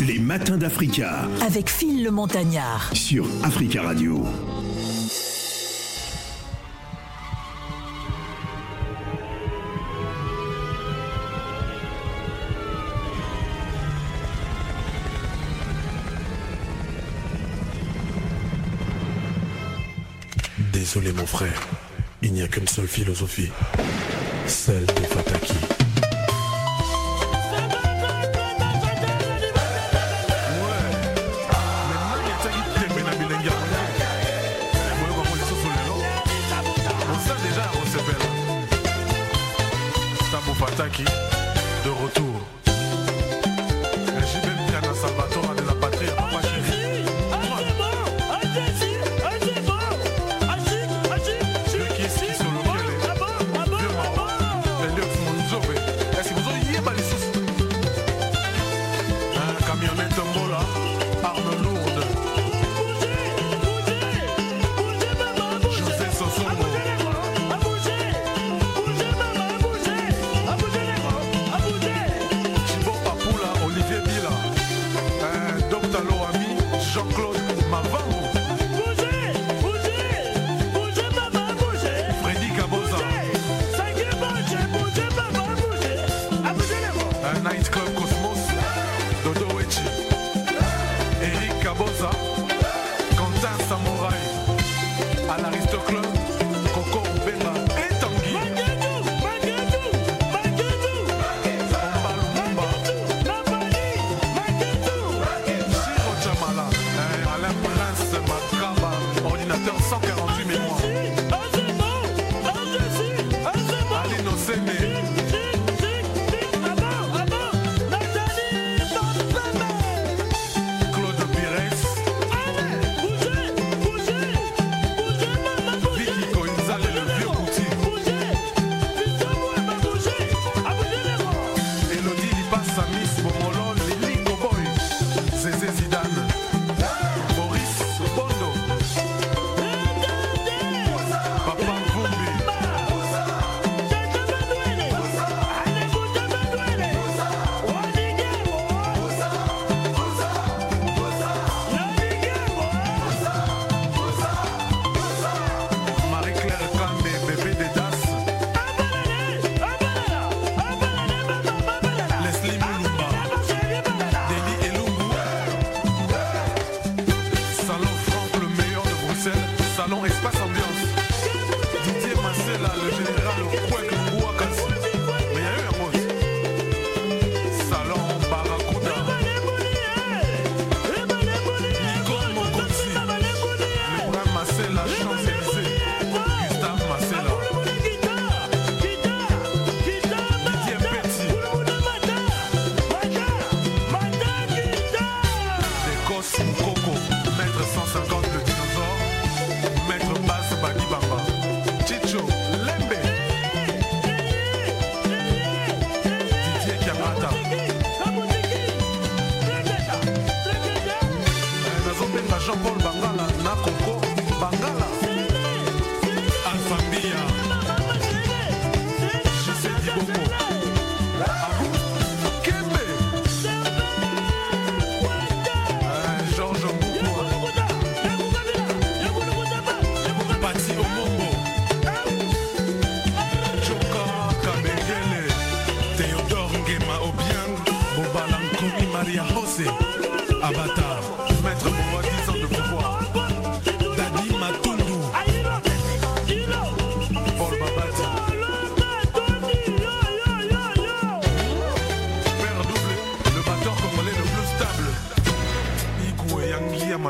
Les matins d'Africa. Avec Phil le Montagnard. Sur Africa Radio. Désolé mon frère, il n'y a qu'une seule philosophie, celle de Fataki. Spartaki, de retour.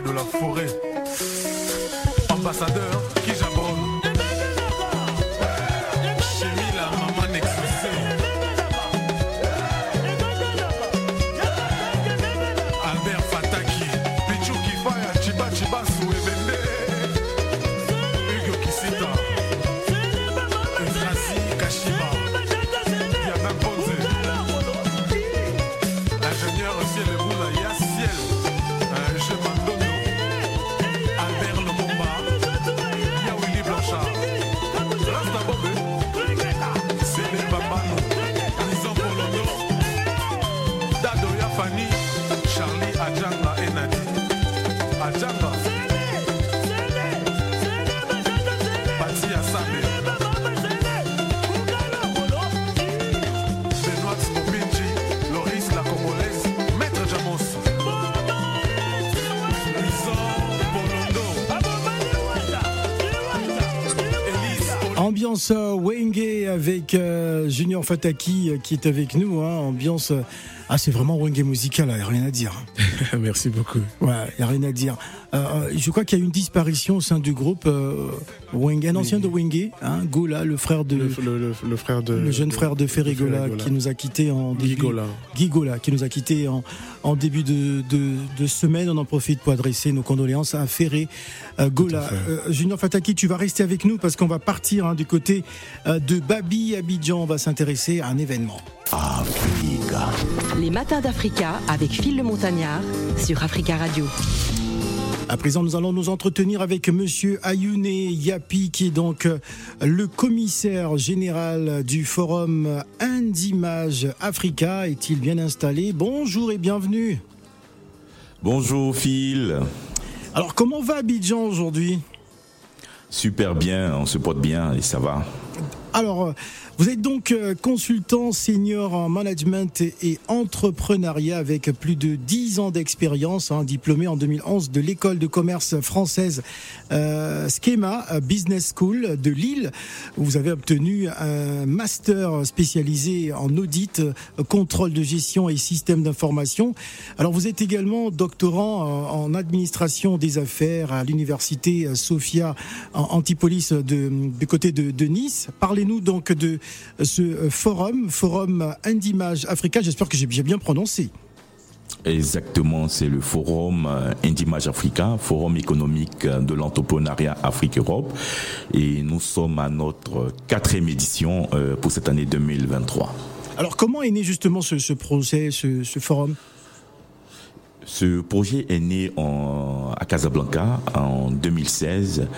de la forêt. Ambassadeur. Junior Fataki euh, qui est avec nous. Hein, ambiance. euh, ah, c'est vraiment Wenge musical, n'y a rien à dire. Merci beaucoup. Ouais, il n'y a rien à dire. Euh, euh, je crois qu'il y a une disparition au sein du groupe euh, Wenge, un ancien de Wenge, hein, Gola, le frère de. Le, le- le- le frère de. le jeune frère de Ferré Ferré Gola Gola. qui nous a quittés en début, qui nous a quittés en, en début de, de, de semaine. On en profite pour adresser nos condoléances à Ferré euh, Gola. Junior Fataki, tu vas rester avec nous parce qu'on va partir hein, du côté de Babi Abidjan. On va s'intéresser à un événement. Les matins d'Africa avec Phil le Montagnard sur Africa Radio. À présent, nous allons nous entretenir avec Monsieur Ayoune Yapi, qui est donc euh, le commissaire général du forum Indimage Africa. Est-il bien installé? Bonjour et bienvenue. Bonjour Phil, Alors, comment va Abidjan aujourd'hui? Super bien, on se porte bien et ça va. Alors, euh, vous êtes donc euh, consultant senior en management et- entrepreneuriat avec plus de 10 ans d'expérience, hein, diplômé en 2011 de l'école de commerce française euh, Schema euh, Business School de Lille. Vous avez obtenu un master spécialisé en audit, contrôle de gestion et système d'information. Alors, vous êtes également doctorant en, administration des affaires à l'université Sophia Antipolis de, du côté de, de Nice. Parlez-nous donc de ce forum, forum Indimage Africa. J'espère que j'ai bien prononcé. Exactement, c'est le forum euh, Indimage Africa, forum économique euh, de l'entrepreneuriat Afrique-Europe et nous sommes à notre quatrième édition euh, pour cette année 2023. Alors, comment est né justement ce, ce projet, ce, ce forum? Ce projet est né en- à Casablanca en 2016.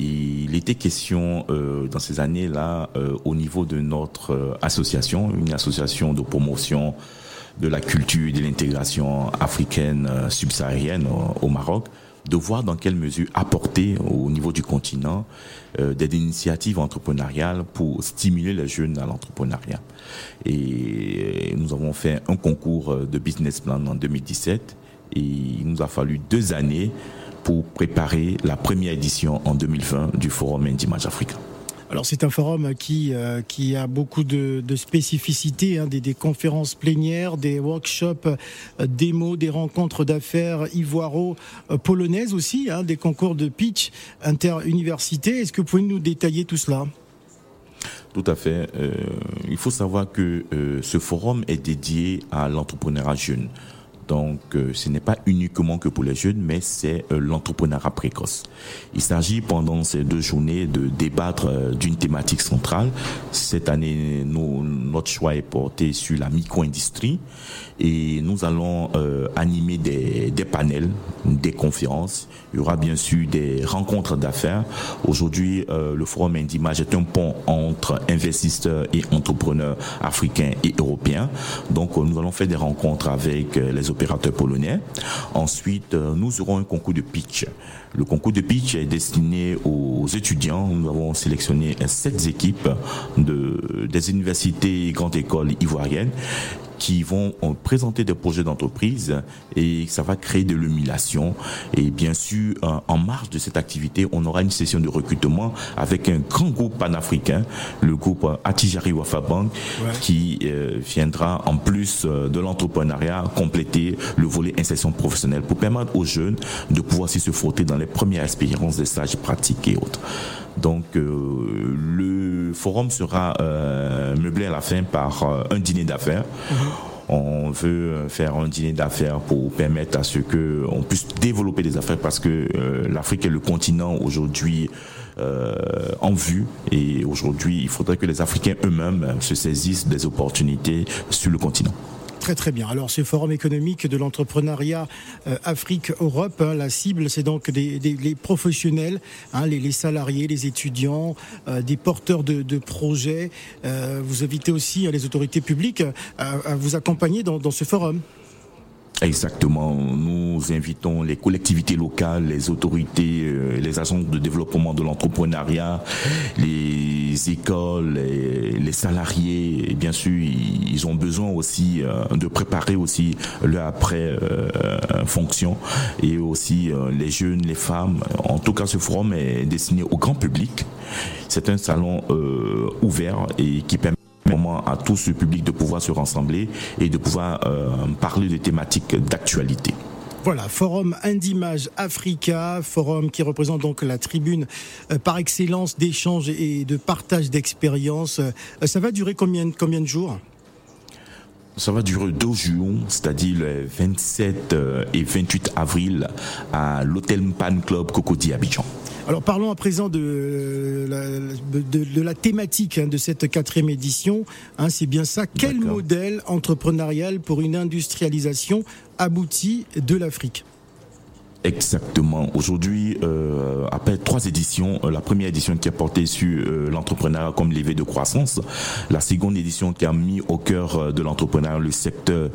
Il était question euh, dans ces années-là euh, au niveau de notre euh, association, une association de promotion de la culture et de l'intégration africaine euh, subsaharienne au, Maroc, de voir dans quelle mesure apporter au niveau du continent euh, des initiatives entrepreneuriales pour stimuler les jeunes à l'entrepreneuriat. Et nous avons fait un concours euh, de business plan en 2017 et il nous a fallu deux années pour préparer la première édition en 2020 du Forum Indimage Africa. Alors, c'est un forum qui, euh, qui a beaucoup de, de spécificités, hein, des, des conférences plénières, des workshops, euh, démos, des rencontres d'affaires ivoiro-polonaises aussi, hein, des concours de pitch inter-universités. Est-ce que vous pouvez nous détailler tout cela? Tout à fait. Euh, il faut savoir que euh, ce forum est dédié à l'entrepreneuriat jeune. Donc, euh, ce n'est pas uniquement que pour les jeunes, mais c'est euh, l'entrepreneuriat précoce. Il s'agit pendant ces deux journées de débattre euh, d'une thématique centrale. Cette année, notre choix est porté sur la micro-industrie et nous allons animer des, panels, des conférences. Il y aura bien sûr des rencontres d'affaires. Aujourd'hui, le Forum Indimage est un pont entre investisseurs et entrepreneurs africains et européens. Donc, nous allons faire des rencontres avec les opérateurs polonais. Ensuite, euh, nous aurons un concours de pitch. Le concours de pitch est destiné aux étudiants. Nous avons sélectionné sept équipes de, des universités et grandes écoles ivoiriennes qui vont euh, présenter des projets d'entreprise et ça va créer de l'humiliation. Et bien sûr, euh, en marge de cette activité, on aura une session de recrutement avec un grand groupe panafricain, le groupe euh, Atijari Wafa Bank, qui euh, viendra en plus de l'entrepreneuriat compléter le volet insertion professionnelle pour permettre aux jeunes de pouvoir aussi se frotter dans les premières expériences des stages pratiques et autres. Donc euh, le forum sera euh, meublé à la fin par euh, un dîner d'affaires. On veut faire un dîner d'affaires pour permettre à ce que on puisse développer des affaires parce que l'Afrique est le continent aujourd'hui euh, en vue et aujourd'hui il faudrait que les Africains eux-mêmes se saisissent des opportunités sur le continent. Très très bien. Alors ce forum économique de l'entrepreneuriat euh, Afrique-Europe, hein, la cible c'est donc des, les professionnels, hein, les, salariés, les étudiants, euh, des porteurs de, projets. Euh, vous invitez aussi euh, les autorités publiques à, vous accompagner dans ce forum. Exactement. Nous invitons les collectivités locales, les autorités, euh, les agences de développement de l'entrepreneuriat, les écoles, les, salariés. Et bien sûr, ils ont besoin aussi euh, de préparer aussi leur après euh, fonction et aussi les jeunes, les femmes. En tout cas, ce forum est destiné au grand public. C'est un salon ouvert et qui permet moment à tout ce public de pouvoir se rassembler et de pouvoir euh, parler de thématiques d'actualité. Voilà, Forum Indimage Africa, forum qui représente donc la tribune euh, par excellence d'échange et de partage d'expériences. Euh, ça va durer combien, combien de jours? Ça va durer deux jours, c'est-à-dire le 27 et 28 avril à l'hôtel Pan Club Cocody Abidjan. Alors parlons à présent de la, de, la thématique hein, de cette quatrième édition. Hein, c'est bien ça. Quel modèle entrepreneurial pour une industrialisation aboutie de l'Afrique? Exactement. Aujourd'hui, euh, après trois éditions, euh, la première édition qui a porté sur euh, l'entrepreneuriat comme levier de croissance, la seconde édition qui a mis au cœur euh, de l'entrepreneuriat le secteur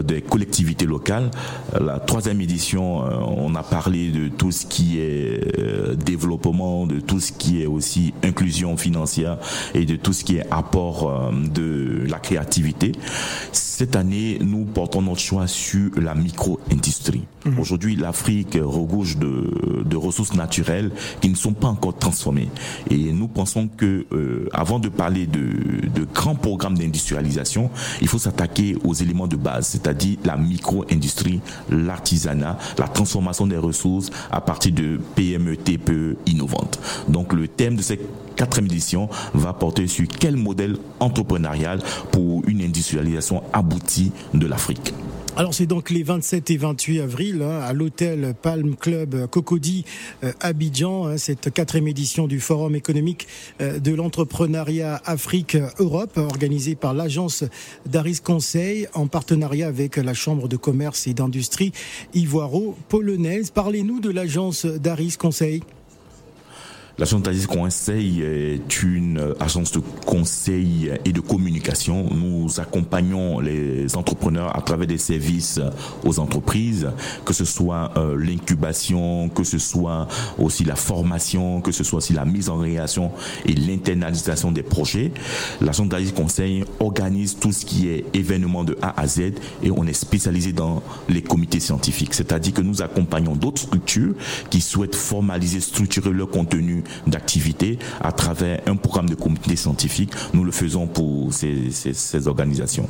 des collectivités locales, la troisième édition, on a parlé de tout ce qui est développement, de tout ce qui est aussi inclusion financière et de tout ce qui est apport de la créativité. Cette année, nous portons notre choix sur la micro-industrie. Mhm. Aujourd'hui, l'Afrique de, de, ressources naturelles qui ne sont pas encore transformées. Et nous pensons que, euh, avant de parler de, de grands programmes d'industrialisation, il faut s'attaquer aux éléments de base, c'est-à-dire la micro-industrie, l'artisanat, la transformation des ressources à partir de PME, TPE innovantes. Donc, le thème de cette quatrième édition va porter sur quel modèle entrepreneurial pour une industrialisation aboutie de l'Afrique. Alors c'est donc les 27 et 28 avril hein, à l'hôtel Palm Club Cocody euh, Abidjan, hein, cette quatrième édition du Forum économique euh, de l'entrepreneuriat Afrique-Europe organisée par l'agence d'Aris Conseil en partenariat avec la Chambre de commerce et d'industrie ivoiro-polonaise. Parlez-nous de l'agence d'Aris Conseil. L'agence d'Aris Conseil est une agence de conseil et de communication. Nous accompagnons les entrepreneurs à travers des services aux entreprises, que ce soit euh, l'incubation, que ce soit aussi la formation, que ce soit aussi la mise en réaction et l'internalisation des projets. L'agence d'Aris Conseil organise tout ce qui est événement de A à Z et on est spécialisé dans les comités scientifiques. C'est-à-dire que nous accompagnons d'autres structures qui souhaitent formaliser, structurer leur contenu d'activité à travers un programme de comité scientifique. Nous le faisons pour ces, organisations.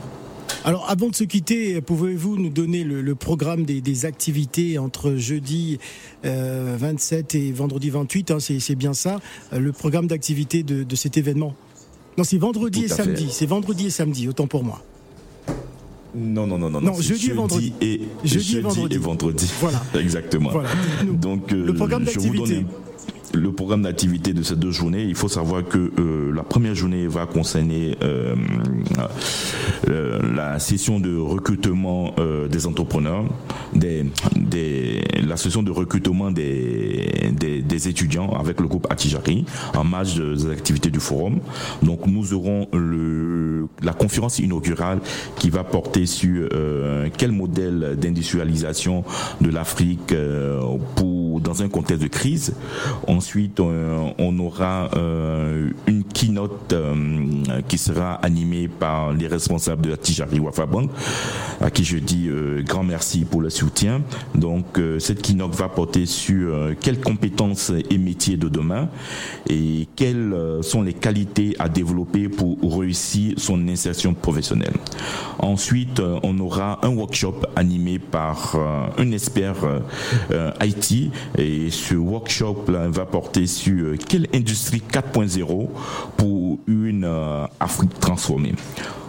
Alors, avant de se quitter, pouvez-vous nous donner le, programme des, activités entre jeudi 27 euh, et vendredi 28 hein, C'est bien ça, euh, le programme d'activité de, cet événement? Non, c'est vendredi et samedi. C'est vendredi et samedi, autant pour moi. Non, non, non, non. Non, jeudi, et vendredi. Et, jeudi, et vendredi. Voilà. Exactement. Voilà. Donc, le euh, programme d'activité le programme d'activité de ces deux journées, il faut savoir que euh, la première journée va concerner euh, euh, la session de recrutement des entrepreneurs, des, la session de recrutement des, étudiants avec le groupe Atijari en marge des activités du forum. Donc nous aurons la conférence inaugurale qui va porter sur quel modèle d'industrialisation de l'Afrique pour dans un contexte de crise. Ensuite, on, aura euh, une keynote euh, qui sera animée par les responsables de la Tijari Wafa Bank, à qui je dis euh, grand merci pour le soutien. Donc, cette keynote va porter sur quelles compétences et métiers de demain et quelles sont les qualités à développer pour réussir son insertion professionnelle. Ensuite, on aura un workshop animé par un expert IT et ce workshop va porter sur euh, quelle industrie 4.0 pour une euh, Afrique transformée.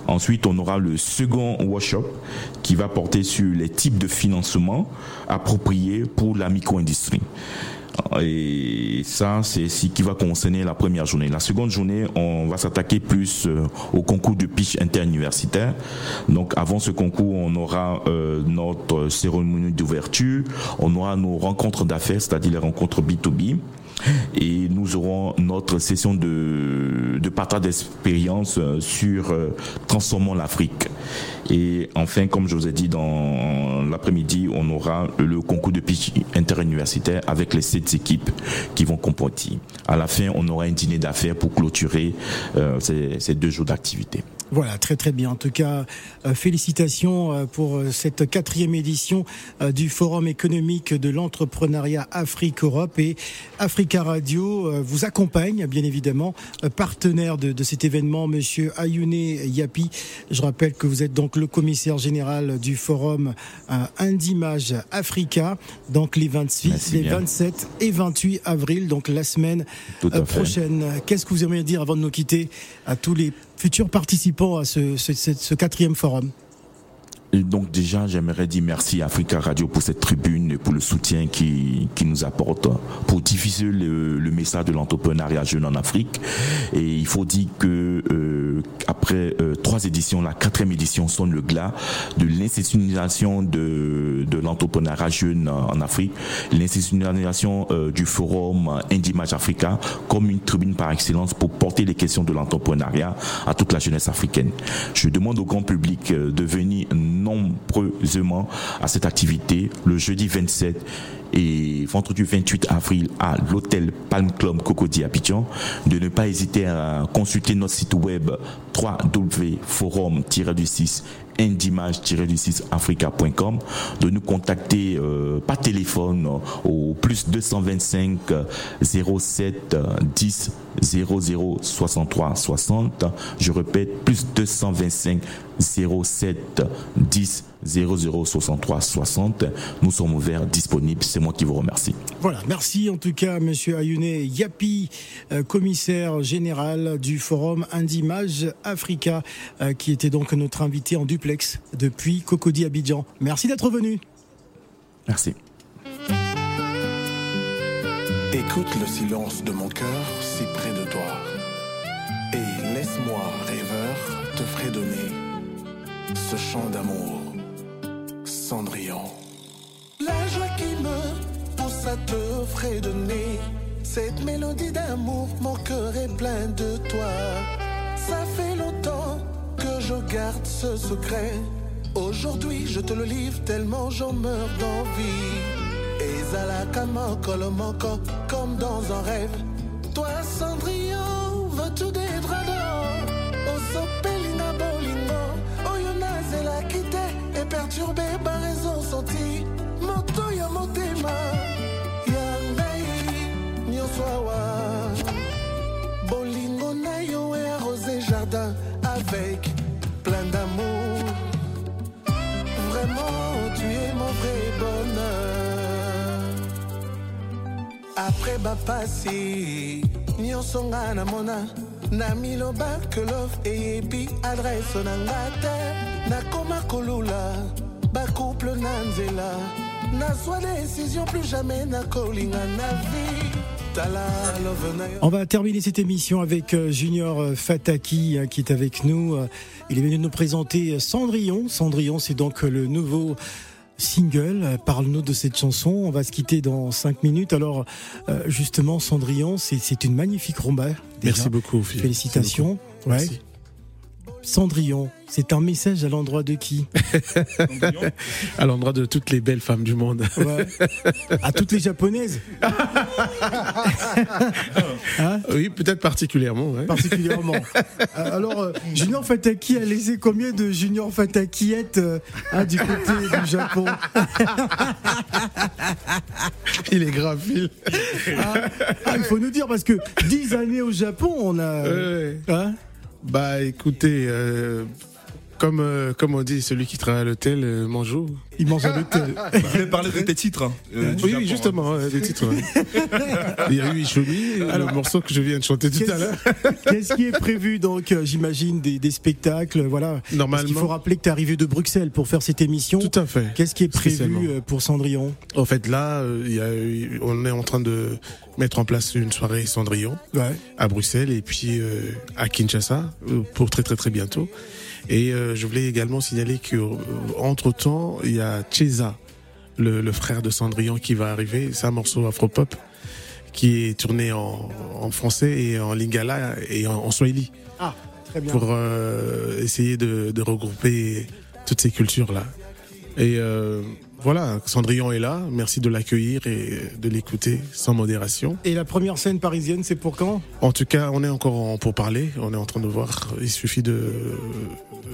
Ensuite, on aura le second workshop qui va porter sur les types de financement appropriés pour la micro-industrie. Et ça, c'est ce qui va concerner la première journée. La seconde journée, on va s'attaquer plus euh, au concours de pitch interuniversitaire. Donc, avant ce concours, on aura notre cérémonie d'ouverture, on aura nos rencontres d'affaires, c'est-à-dire les rencontres B2B et nous aurons notre session de, de partage d'expérience euh, sur transformons l'Afrique. Et enfin, comme je vous ai dit, dans l'après-midi, on aura le concours de pitch interuniversitaire avec les sept équipes qui vont compoter. À la fin, on aura un dîner d'affaires pour clôturer euh, ces, deux jours d'activité. Voilà, très très bien. En tout cas, euh, félicitations euh, pour cette quatrième édition du Forum économique de l'entrepreneuriat Afrique-Europe et Africa Radio vous accompagne, bien évidemment, partenaire de, de, cet événement, Monsieur Ayune Yapi. Je rappelle que vous êtes donc le commissaire général du Forum Indimage Africa, donc les 26, les 27 et 28 avril, donc la semaine prochaine. Qu'est-ce que vous aimeriez dire avant de nous quitter à tous les futurs participants à ce, ce, ce quatrième forum? Donc déjà, j'aimerais dire merci à Africa Radio pour cette tribune et pour le soutien qui, qui nous apporte pour diffuser le, le message de l'entrepreneuriat jeune en Afrique. Et il faut dire que euh, après euh, trois éditions, la quatrième édition sonne le glas de l'institutionnalisation de, de l'entrepreneuriat jeune en Afrique, l'institutionnalisation euh, du forum Indimage Africa comme une tribune par excellence pour porter les questions de l'entrepreneuriat à toute la jeunesse africaine. Je demande au grand public euh, de venir nombreusement à cette activité le jeudi 27 et vendredi 28 avril à l'hôtel Palm Club Cocody Abidjan, de ne pas hésiter à consulter notre site web www.forum-du-6 indimage-du-6 africa.com, de nous contacter euh, par téléphone au plus 225 07 10 00 63 60. Je répète, plus 225 07 10 00 63 60. Nous sommes ouverts, disponibles. C'est moi qui vous remercie. Voilà, merci en tout cas, Monsieur Ayune Yapi, euh, commissaire général du Forum Indimage Africa, euh, qui était donc notre invité en duplex depuis Cocody Abidjan. Merci d'être venu. Merci. Écoute le silence de mon cœur si près de toi. Et laisse-moi, rêveur, te fredonner ce chant d'amour, La joie qui me pousse à te fredonner, cette mélodie d'amour, mon cœur est plein de toi. Ça fait longtemps que je garde ce secret. Aujourd'hui, je te le livre tellement j'en meurs d'envie. Ezalaka moko le moko comme dans un rêve. Toi, Cendrillon, veux-tu des drados Osopelinga bolingo, oyo nazela kite et perturbé senti. Moto ya motema, ya ngai nyonso awa. Bolingo na yo et arrosé jardin avec plein d'amour. Vraiment, tu es mon vrai bonheur. Après bapasi, nyonso nga namona na miloba que love eyebi adresse na nga te nakoma kolula bacouple na nzela nazwa décision plus jamais nakolinga na vie tala love na yo On va terminer cette émission avec euh, Junior euh, Fataki hein, qui est avec nous. Euh, Il est venu nous présenter Cendrillon. Cendrillon, c'est donc euh, le nouveau single. Euh, Parle-nous de cette chanson. On va se quitter dans cinq minutes. Alors, euh, justement, Cendrillon, c'est- c'est une magnifique rumba. déjà. Merci beaucoup, Phil. Félicitations. Merci beaucoup. Ouais. Merci. Cendrillon, c'est un message à l'endroit de qui À l'endroit de toutes les belles femmes du monde. Ouais. À toutes les japonaises, oui, peut-être particulièrement. ouais. particulièrement. Euh, Alors, euh, Junior Fataki a laissé combien de Junior Fatakiettes euh, hein, du côté du Japon Il est grave, Phil. Ah, ah, Il faut nous dire parce que 10 années au Japon, on a. Ouais. Hein Bah, écoutez, euh, comme, euh, comme on dit, celui qui travaille à l'hôtel euh, mange où il mange à l'hôtel. Vous voulez parler de tes titres hein, euh, du Oui, Japon, oui, hein. justement, hein, des titres. Il y a eu Ishomi, le morceau que je viens de chanter tout à l'heure. Qu'est-ce qui est prévu donc, euh, j'imagine, des, des spectacles, voilà. Normalement. Qu'il faut rappeler que tu es arrivé de Bruxelles pour faire cette émission. Tout à fait. Qu'est-ce qui est prévu Spécialement. euh, pour Cendrillon? En fait, là, euh, il y a eu- on est en train de mettre en place une soirée Cendrillon Ouais. à Bruxelles et puis euh, à Kinshasa euh, pour très très très bientôt. Et euh, je voulais également signaler que euh, entre temps, il y a Cheza, le, le frère de Cendrillon, qui va arriver. C'est un morceau afro-pop qui est tourné en, en français et en lingala et en, en swahili. Ah, Très bien. pour euh, essayer de, de regrouper toutes ces cultures-là. Et voilà, Cendrillon est là. Merci de l'accueillir et de l'écouter sans modération. Et la première scène parisienne, c'est pour quand? En tout cas, on est encore en pour parler. On est en train de voir. Il suffit de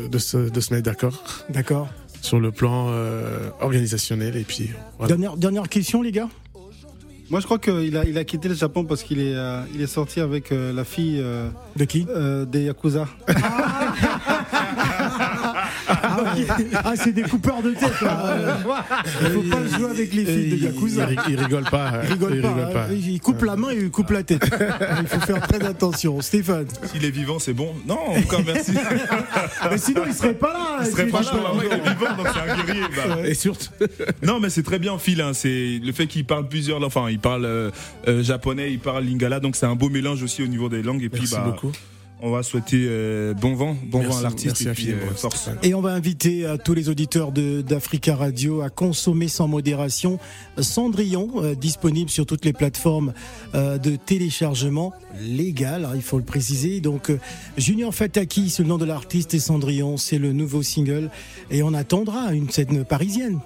de se, de se mettre d'accord D'accord. sur le plan euh, organisationnel et puis voilà. Dernière, dernière question, les gars? Moi, je crois qu'il a, il a quitté le Japon parce qu'il est, euh, il est sorti avec euh, la fille euh, De qui? euh, des Yakuza. Ah. Ah, c'est des coupeurs de tête. là. Il faut pas jouer avec les filles de Yakuza. Il, il rigole pas. Il rigole pas. hein. Il coupe la main et il coupe la tête. Il faut faire très attention. Stéphane. S'il est vivant, c'est bon. Non, encore merci. Mais sinon, il serait pas là. Il serait C'est pas là, franchement- vraiment, il est vivant, donc c'est un guerrier. bah. Et surtout, Non, mais c'est très bien, Phil. hein, c'est le fait qu'il parle plusieurs, langues. enfin, il parle euh, euh, japonais, il parle lingala, donc c'est un beau mélange aussi au niveau des langues. Et puis, merci bah, beaucoup. On va souhaiter euh, bon vent, bon Merci- vent à l'artiste et puis euh, force. Et on va inviter à tous les auditeurs de- d'Africa Radio à consommer sans modération Cendrillon, euh, disponible sur toutes les plateformes euh, de téléchargement légal, hein, il faut le préciser. Donc euh, Junior Fataki, c'est le nom de l'artiste, et Cendrillon, c'est le nouveau single. Et on attendra une scène parisienne.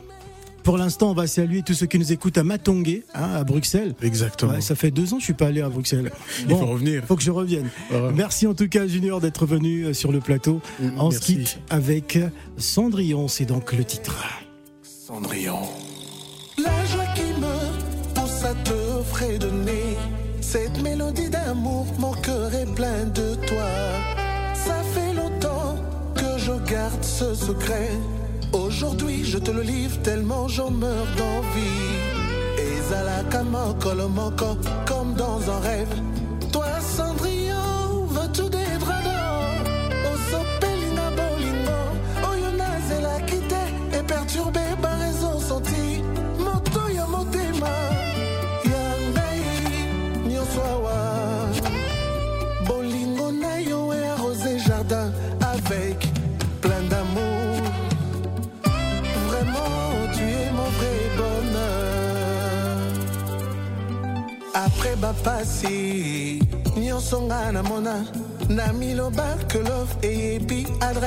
Pour l'instant, on va saluer tous ceux qui nous écoutent à Matongué, hein, à Bruxelles. Exactement. Ouais, ça fait deux ans que je suis pas allé à Bruxelles. Il faut revenir. Faut que je revienne. Merci en tout cas, Junior, d'être venu euh, sur le plateau. On se Merci. quitte avec Cendrillon, c'est donc le titre. Cendrillon. La joie qui me pousse à te fredonner. Cette mélodie d'amour, mon cœur est plein de toi. Ça fait longtemps que je garde ce secret. Aujourd'hui, je te le livre tellement j'en meurs d'envie. Et la manco, comme dans un rêve. Toi, Cendrillon, veux-tu des draps d'or? Osopelinga bolingo, oyo nazela kite, et perturbé bapasi, nyonso nga namona, na miloba que love eyebi adresse.